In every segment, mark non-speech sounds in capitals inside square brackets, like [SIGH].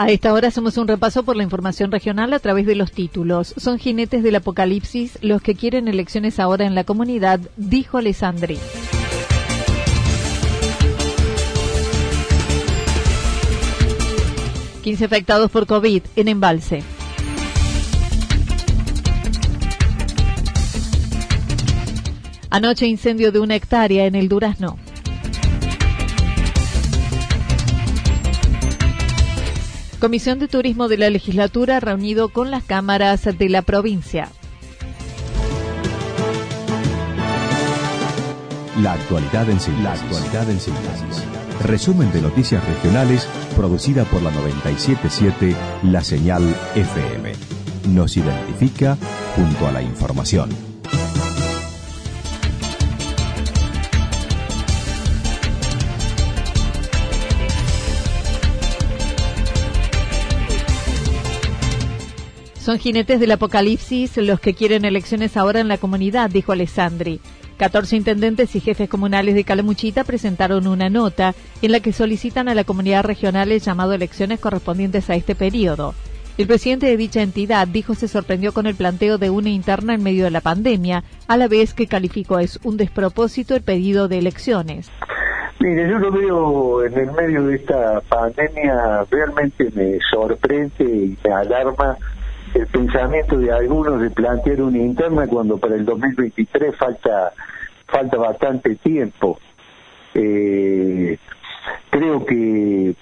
A esta hora hacemos un repaso por la información regional a través de los títulos. Son jinetes del apocalipsis los que quieren elecciones ahora en la comunidad, dijo Alessandri. Quince afectados por COVID en embalse. Anoche incendio de una hectárea en el Durazno. Comisión de Turismo de la Legislatura reunido con las cámaras de la provincia. La actualidad en síntesis. La Resumen de noticias regionales producida por la 977 La Señal FM. Nos identifica junto a la información. Son jinetes del apocalipsis los que quieren elecciones ahora en la comunidad, dijo Alessandri. 14 intendentes y jefes comunales de Calamuchita presentaron una nota en la que solicitan a la comunidad regional el llamado a elecciones correspondientes a este periodo. El presidente de dicha entidad dijo se sorprendió con el planteo de una interna en medio de la pandemia, a la vez que calificó es un despropósito el pedido de elecciones. Mire, yo lo veo en el medio de esta pandemia, realmente me sorprende y me alarma el pensamiento de algunos de plantear una interna cuando para el 2023 falta falta bastante tiempo. Eh, creo que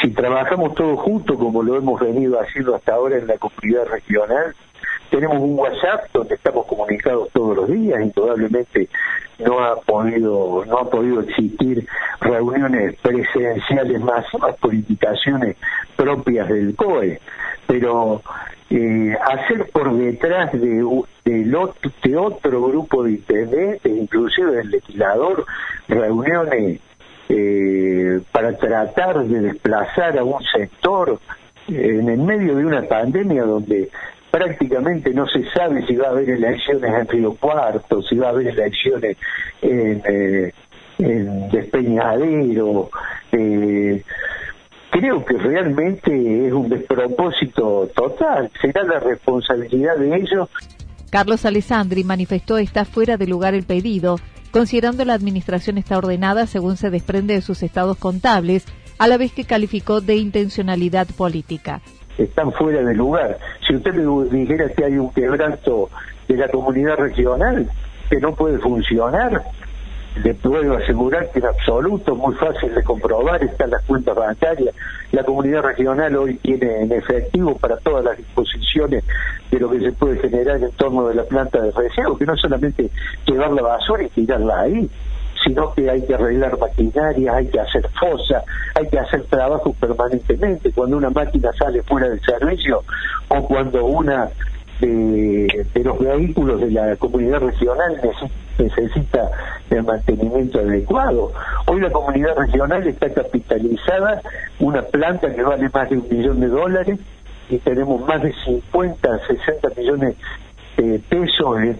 si trabajamos todos juntos como lo hemos venido haciendo hasta ahora en la comunidad regional, tenemos un WhatsApp donde estamos comunicados todos los días, indudablemente no ha podido no ha podido existir reuniones presenciales masivas por indicaciones propias del COE, pero eh, hacer por detrás de, de, otro grupo de intendentes, inclusive del legislador, reuniones eh, para tratar de desplazar a un sector en el medio de una pandemia donde prácticamente no se sabe si va a haber elecciones en Río Cuarto, si va a haber elecciones en, eh, Despeñadero. Eh, creo que realmente es un despropósito total. Será la responsabilidad de ellos. Carlos Alessandri manifestó está fuera de lugar el pedido, considerando la administración está ordenada según se desprende de sus estados contables, a la vez que calificó de intencionalidad política. Están fuera de lugar. Si usted me dijera que hay un quebranto de la comunidad regional que no puede funcionar, le puedo asegurar que en absoluto, muy fácil de comprobar, están las cuentas bancarias. La comunidad regional hoy tiene en efectivo para todas las disposiciones de lo que se puede generar en torno de la planta de residuos, que no solamente llevar la basura y tirarla ahí, sino que hay que arreglar maquinaria, hay que hacer fosas, hay que hacer trabajo permanentemente. Cuando una máquina sale fuera del servicio o cuando una de, los vehículos de la comunidad regional necesita el mantenimiento adecuado. Hoy la comunidad regional está capitalizada, una planta que vale más de un millón de dólares y tenemos más de 50, 60 millones de pesos en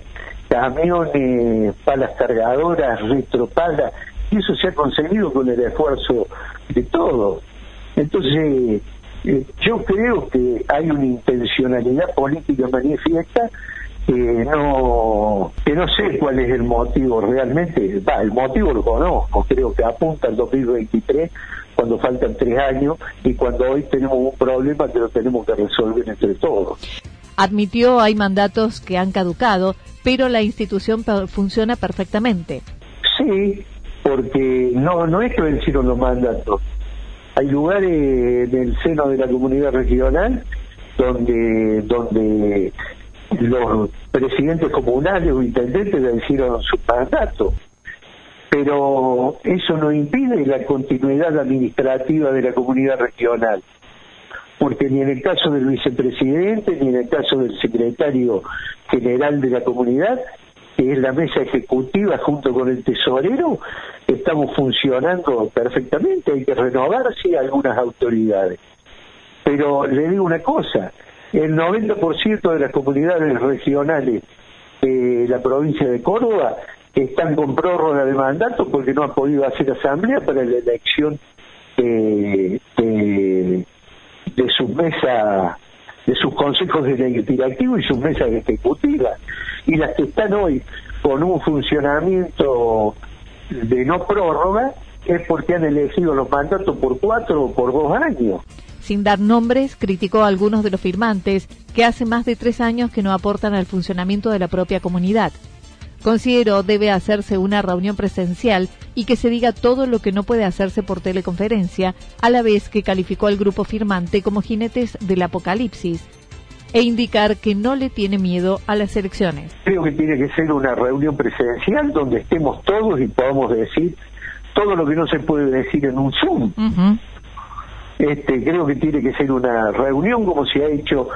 camiones, palas cargadoras, retropalas, y eso se ha conseguido con el esfuerzo de todos. Entonces, eh, yo creo que hay una intencionalidad política manifiesta no que no sé cuál es el motivo realmente, va, el motivo lo conozco, creo que apunta al 2023 cuando faltan tres años y cuando hoy tenemos un problema que lo tenemos que resolver entre todos. Admitió hay mandatos que han caducado, pero la institución funciona perfectamente. Sí, porque no no es que vencieron los mandatos. Hay lugares en el seno de la comunidad regional donde donde los presidentes comunales o intendentes vencieron su mandato pero eso no impide la continuidad administrativa de la comunidad regional, porque ni en el caso del vicepresidente, ni en el caso del secretario general de la comunidad, que es la mesa ejecutiva junto con el tesorero, estamos funcionando perfectamente, hay que renovar, sí, algunas autoridades. Pero le digo una cosa, el 90% de las comunidades regionales de la provincia de Córdoba están con prórroga de mandato porque no han podido hacer asamblea para la elección de, de, sus mesas, de sus consejos directivos y sus mesas ejecutivas. Y las que están hoy con un funcionamiento de no prórroga es porque han elegido los mandatos por cuatro o por dos años. Sin dar nombres, criticó a algunos de los firmantes que hace más de tres años que no aportan al funcionamiento de la propia comunidad. Considero debe hacerse una reunión presencial y que se diga todo lo que no puede hacerse por teleconferencia, a la vez que calificó al grupo firmante como jinetes del apocalipsis e indicar que no le tiene miedo a las elecciones. Creo que tiene que ser una reunión presencial donde estemos todos y podamos decir todo lo que no se puede decir en un Zoom. este, creo que tiene que ser una reunión como se ha hecho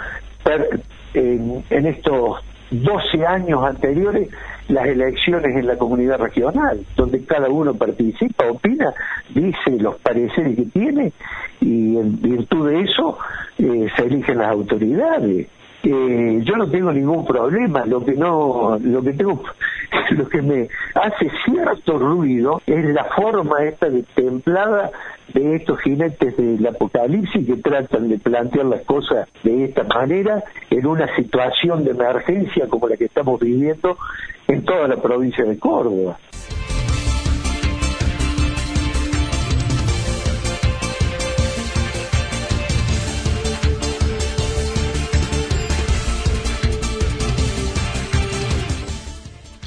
en, en estos 12 años anteriores las elecciones en la comunidad regional, donde cada uno participa, opina, dice los pareceres que tiene y en virtud de eso eh, se eligen las autoridades. Eh, yo no tengo ningún problema, lo que no, lo que tengo, [LAUGHS] lo que me hace cierto ruido es la forma esta de templada de estos jinetes del apocalipsis que tratan de plantear las cosas de esta manera en una situación de emergencia como la que estamos viviendo en toda la provincia de Córdoba.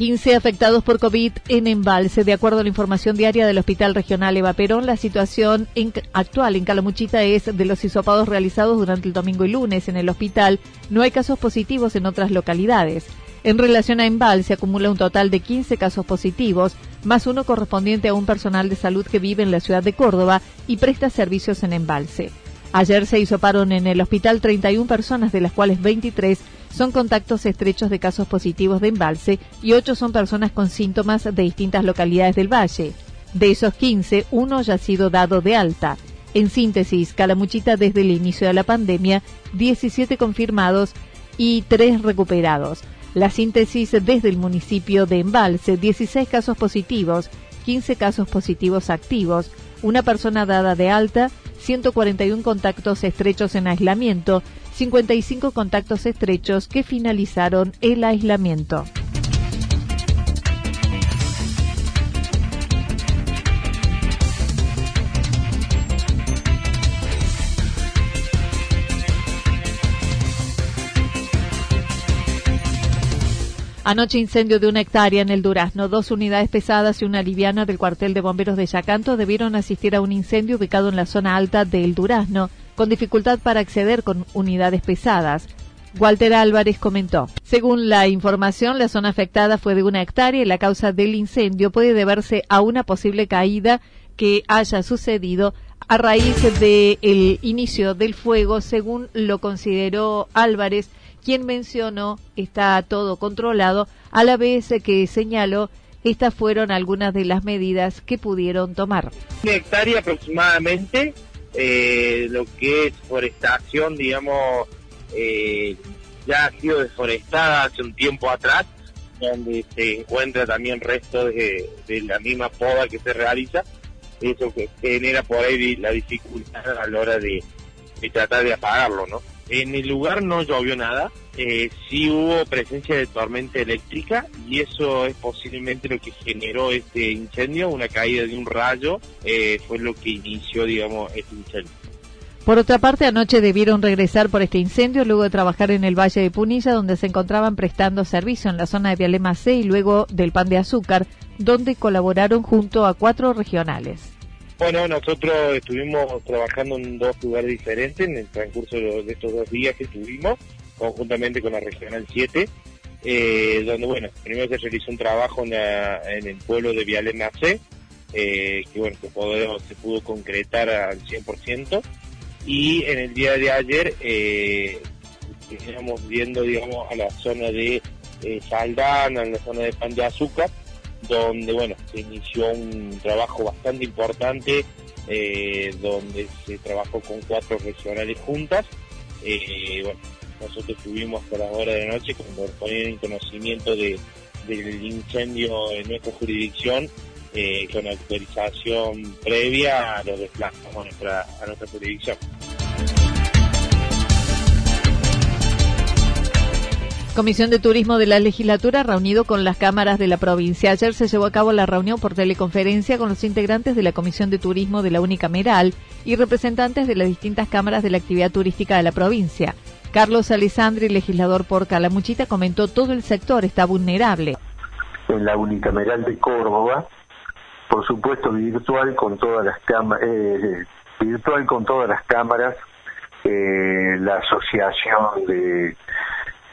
15 afectados por COVID en embalse. De acuerdo a la información diaria del Hospital Regional Eva Perón, la situación actual en Calamuchita es de los hisopados realizados durante el domingo y lunes en el hospital. No hay casos positivos en otras localidades. En relación a embalse, acumula un total de 15 casos positivos, más uno correspondiente a un personal de salud que vive en la ciudad de Córdoba y presta servicios en embalse. Ayer se hisoparon en el hospital 31 personas, de las cuales 23 son contactos estrechos de casos positivos de embalse y 8 son personas con síntomas de distintas localidades del valle. De esos 15, uno ya ha sido dado de alta. En síntesis, Calamuchita desde el inicio de la pandemia, 17 confirmados y 3 recuperados. La síntesis desde el municipio de Embalse, 16 casos positivos, 15 casos positivos activos, una persona dada de alta, 141 contactos estrechos en aislamiento 55 contactos estrechos que finalizaron el aislamiento. Anoche incendio de una hectárea en el Durazno. Dos unidades pesadas y una liviana del cuartel de bomberos de Yacanto debieron asistir a un incendio ubicado en la zona alta del Durazno con dificultad para acceder con unidades pesadas. Walter Álvarez comentó, según la información, la zona afectada fue de una hectárea y la causa del incendio puede deberse a una posible caída que haya sucedido a raíz del inicio del fuego, según lo consideró Álvarez, quien mencionó está todo controlado, a la vez que señaló estas fueron algunas de las medidas que pudieron tomar. Una hectárea aproximadamente eh, lo que es forestación, digamos, eh, ya ha sido deforestada hace un tiempo atrás, donde se encuentra también resto de, la misma poda que se realiza, eso que genera por ahí la dificultad a la hora de, de tratar de apagarlo, ¿no? En el lugar no llovió nada, eh, sí hubo presencia de tormenta eléctrica y eso es posiblemente lo que generó este incendio, una caída de un rayo eh, fue lo que inició, digamos, este incendio. Por otra parte, anoche debieron regresar por este incendio luego de trabajar en el Valle de Punilla, donde se encontraban prestando servicio en la zona de Vialema C y luego del Pan de Azúcar, donde colaboraron junto a cuatro regionales. Bueno, nosotros estuvimos trabajando en dos lugares diferentes en el transcurso de estos dos días que estuvimos, conjuntamente con la Regional 7, eh, donde, bueno, primero se realizó un trabajo en, el pueblo de Vialema C, eh, que, bueno, se pudo concretar al 100%, y en el día de ayer eh, viendo digamos a la zona de eh, Saldana, en la zona de Pan de Azúcar, donde bueno se inició un trabajo bastante importante eh, donde se trabajó con cuatro regionales juntas. Eh, nosotros estuvimos hasta las horas de noche cuando ponían en conocimiento de, del incendio en nuestra jurisdicción eh, con autorización previa lo desplazamos a nuestra, a nuestra jurisdicción. Comisión de Turismo de la Legislatura reunido con las cámaras de la provincia. Ayer se llevó a cabo la reunión por teleconferencia con los integrantes de la Comisión de Turismo de la Unicameral y representantes de las distintas cámaras de la actividad turística de la provincia. Carlos Alessandri, legislador por Calamuchita, comentó todo el sector está vulnerable. En la Unicameral de Córdoba por supuesto virtual con todas las cámaras, eh, virtual con todas las cámaras, eh, la asociación de,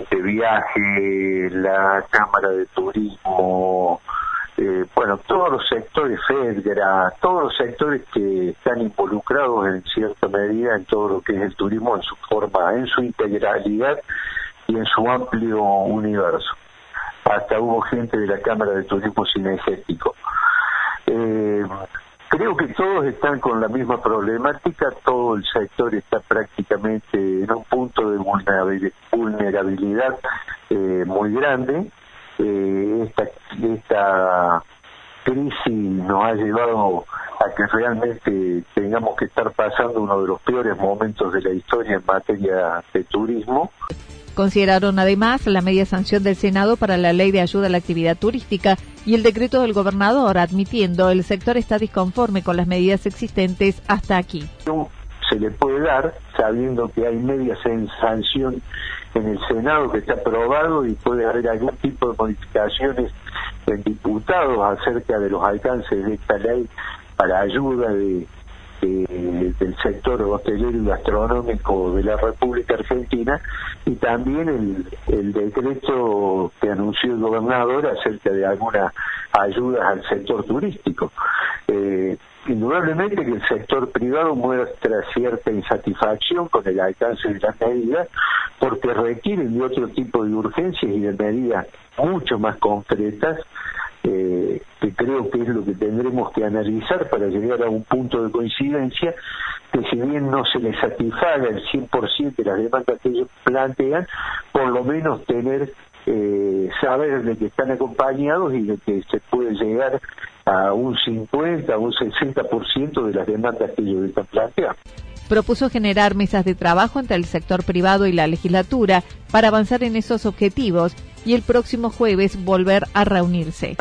de viaje, la cámara de turismo, eh, bueno, todos los sectores, FEDGRA, todos los sectores que están involucrados en cierta medida en todo lo que es el turismo en su forma, en su integralidad y en su amplio universo. Hasta hubo gente de la Cámara de Turismo Cinegético. Creo que todos están con la misma problemática, todo el sector está prácticamente en un punto de vulnerabilidad eh, muy grande. Eh, esta, esta crisis nos ha llevado a que realmente tengamos que estar pasando uno de los peores momentos de la historia en materia de turismo. Consideraron además la media sanción del Senado para la Ley de Ayuda a la Actividad Turística y el decreto del gobernador admitiendo el sector está disconforme con las medidas existentes hasta aquí. Se le puede dar sabiendo que hay media sanción en el Senado que está aprobado y puede haber algún tipo de modificaciones en diputados acerca de los alcances de esta ley para ayuda de eh, del sector hotelero y gastronómico de la República Argentina y también el, el decreto que anunció el gobernador acerca de algunas ayudas al sector turístico. Eh, indudablemente que el sector privado muestra cierta insatisfacción con el alcance de las medidas porque requieren de otro tipo de urgencias y de medidas mucho más concretas eh, que creo que es lo que tendremos que analizar para llegar a un punto de coincidencia que si bien no se les satisfaga el 100% de las demandas que ellos plantean, por lo menos tener eh, saber de que están acompañados y de que se puede llegar a un 50, a un 60% de las demandas que ellos están planteando. Propuso generar mesas de trabajo entre el sector privado y la legislatura para avanzar en esos objetivos y el próximo jueves volver a reunirse.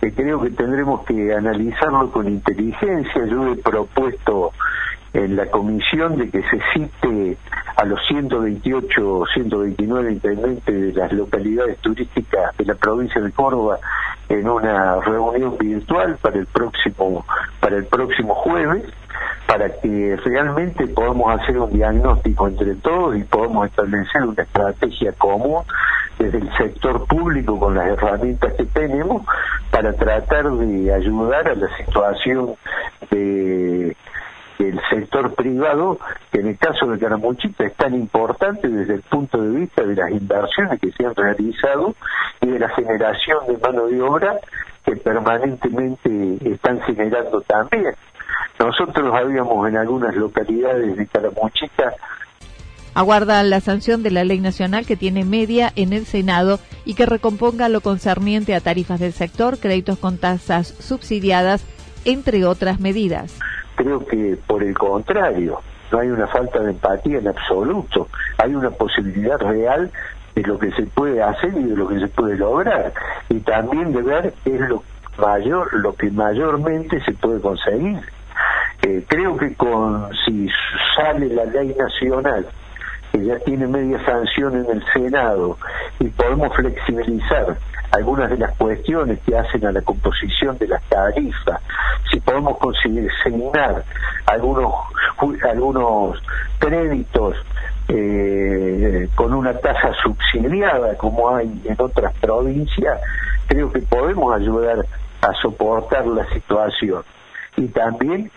creo que tendremos que analizarlo con inteligencia. Yo he propuesto en la comisión de que se cite a los 128 129 intendentes de las localidades turísticas de la provincia de Córdoba en una reunión virtual para el próximo para el próximo jueves para que realmente podamos hacer un diagnóstico entre todos y podamos establecer una estrategia común desde el sector público con las herramientas que tenemos para tratar de ayudar a la situación de del sector privado, que en el caso de Caramuchita es tan importante desde el punto de vista de las inversiones que se han realizado y de la generación de mano de obra que permanentemente están generando también. Nosotros habíamos en algunas localidades de Caramuchita aguarda la sanción de la ley nacional que tiene media en el Senado y que recomponga lo concerniente a tarifas del sector, créditos con tasas subsidiadas, entre otras medidas. Creo que por el contrario, no hay una falta de empatía en absoluto, hay una posibilidad real de lo que se puede hacer y de lo que se puede lograr. Y también de ver es lo mayor lo que mayormente se puede conseguir. Eh, creo que con si sale la ley nacional ya tiene media sanción en el Senado y podemos flexibilizar algunas de las cuestiones que hacen a la composición de las tarifas, si podemos conseguir señalar algunos algunos créditos eh, con una tasa subsidiada como hay en otras provincias, creo que podemos ayudar a soportar la situación. Y también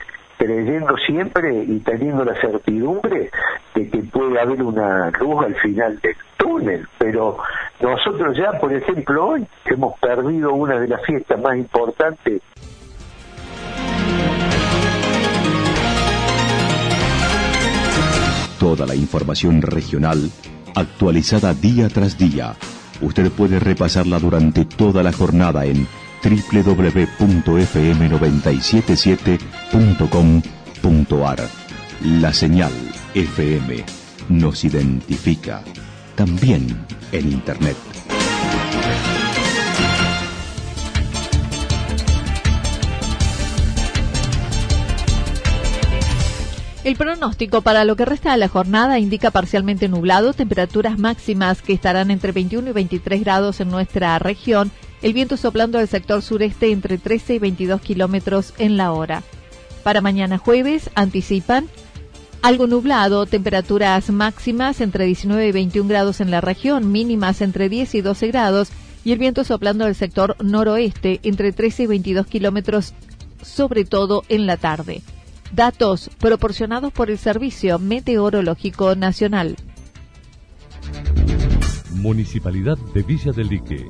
creyendo siempre y teniendo la certidumbre de que puede haber una luz al final del túnel. Pero nosotros ya, por ejemplo, hoy hemos perdido una de las fiestas más importantes. Toda la información regional actualizada día tras día. Usted puede repasarla durante toda la jornada en www.fm977.com.ar. La señal FM nos identifica también en Internet. El pronóstico para lo que resta de la jornada indica parcialmente nublado, temperaturas máximas que estarán entre 21 y 23 grados en nuestra región el viento soplando del sector sureste entre 13 y 22 kilómetros en la hora. Para mañana jueves anticipan algo nublado, temperaturas máximas entre 19 y 21 grados en la región, mínimas entre 10 y 12 grados, y el viento soplando del sector noroeste entre 13 y 22 kilómetros, sobre todo en la tarde. Datos proporcionados por el Servicio Meteorológico Nacional. Municipalidad de Villa del Lique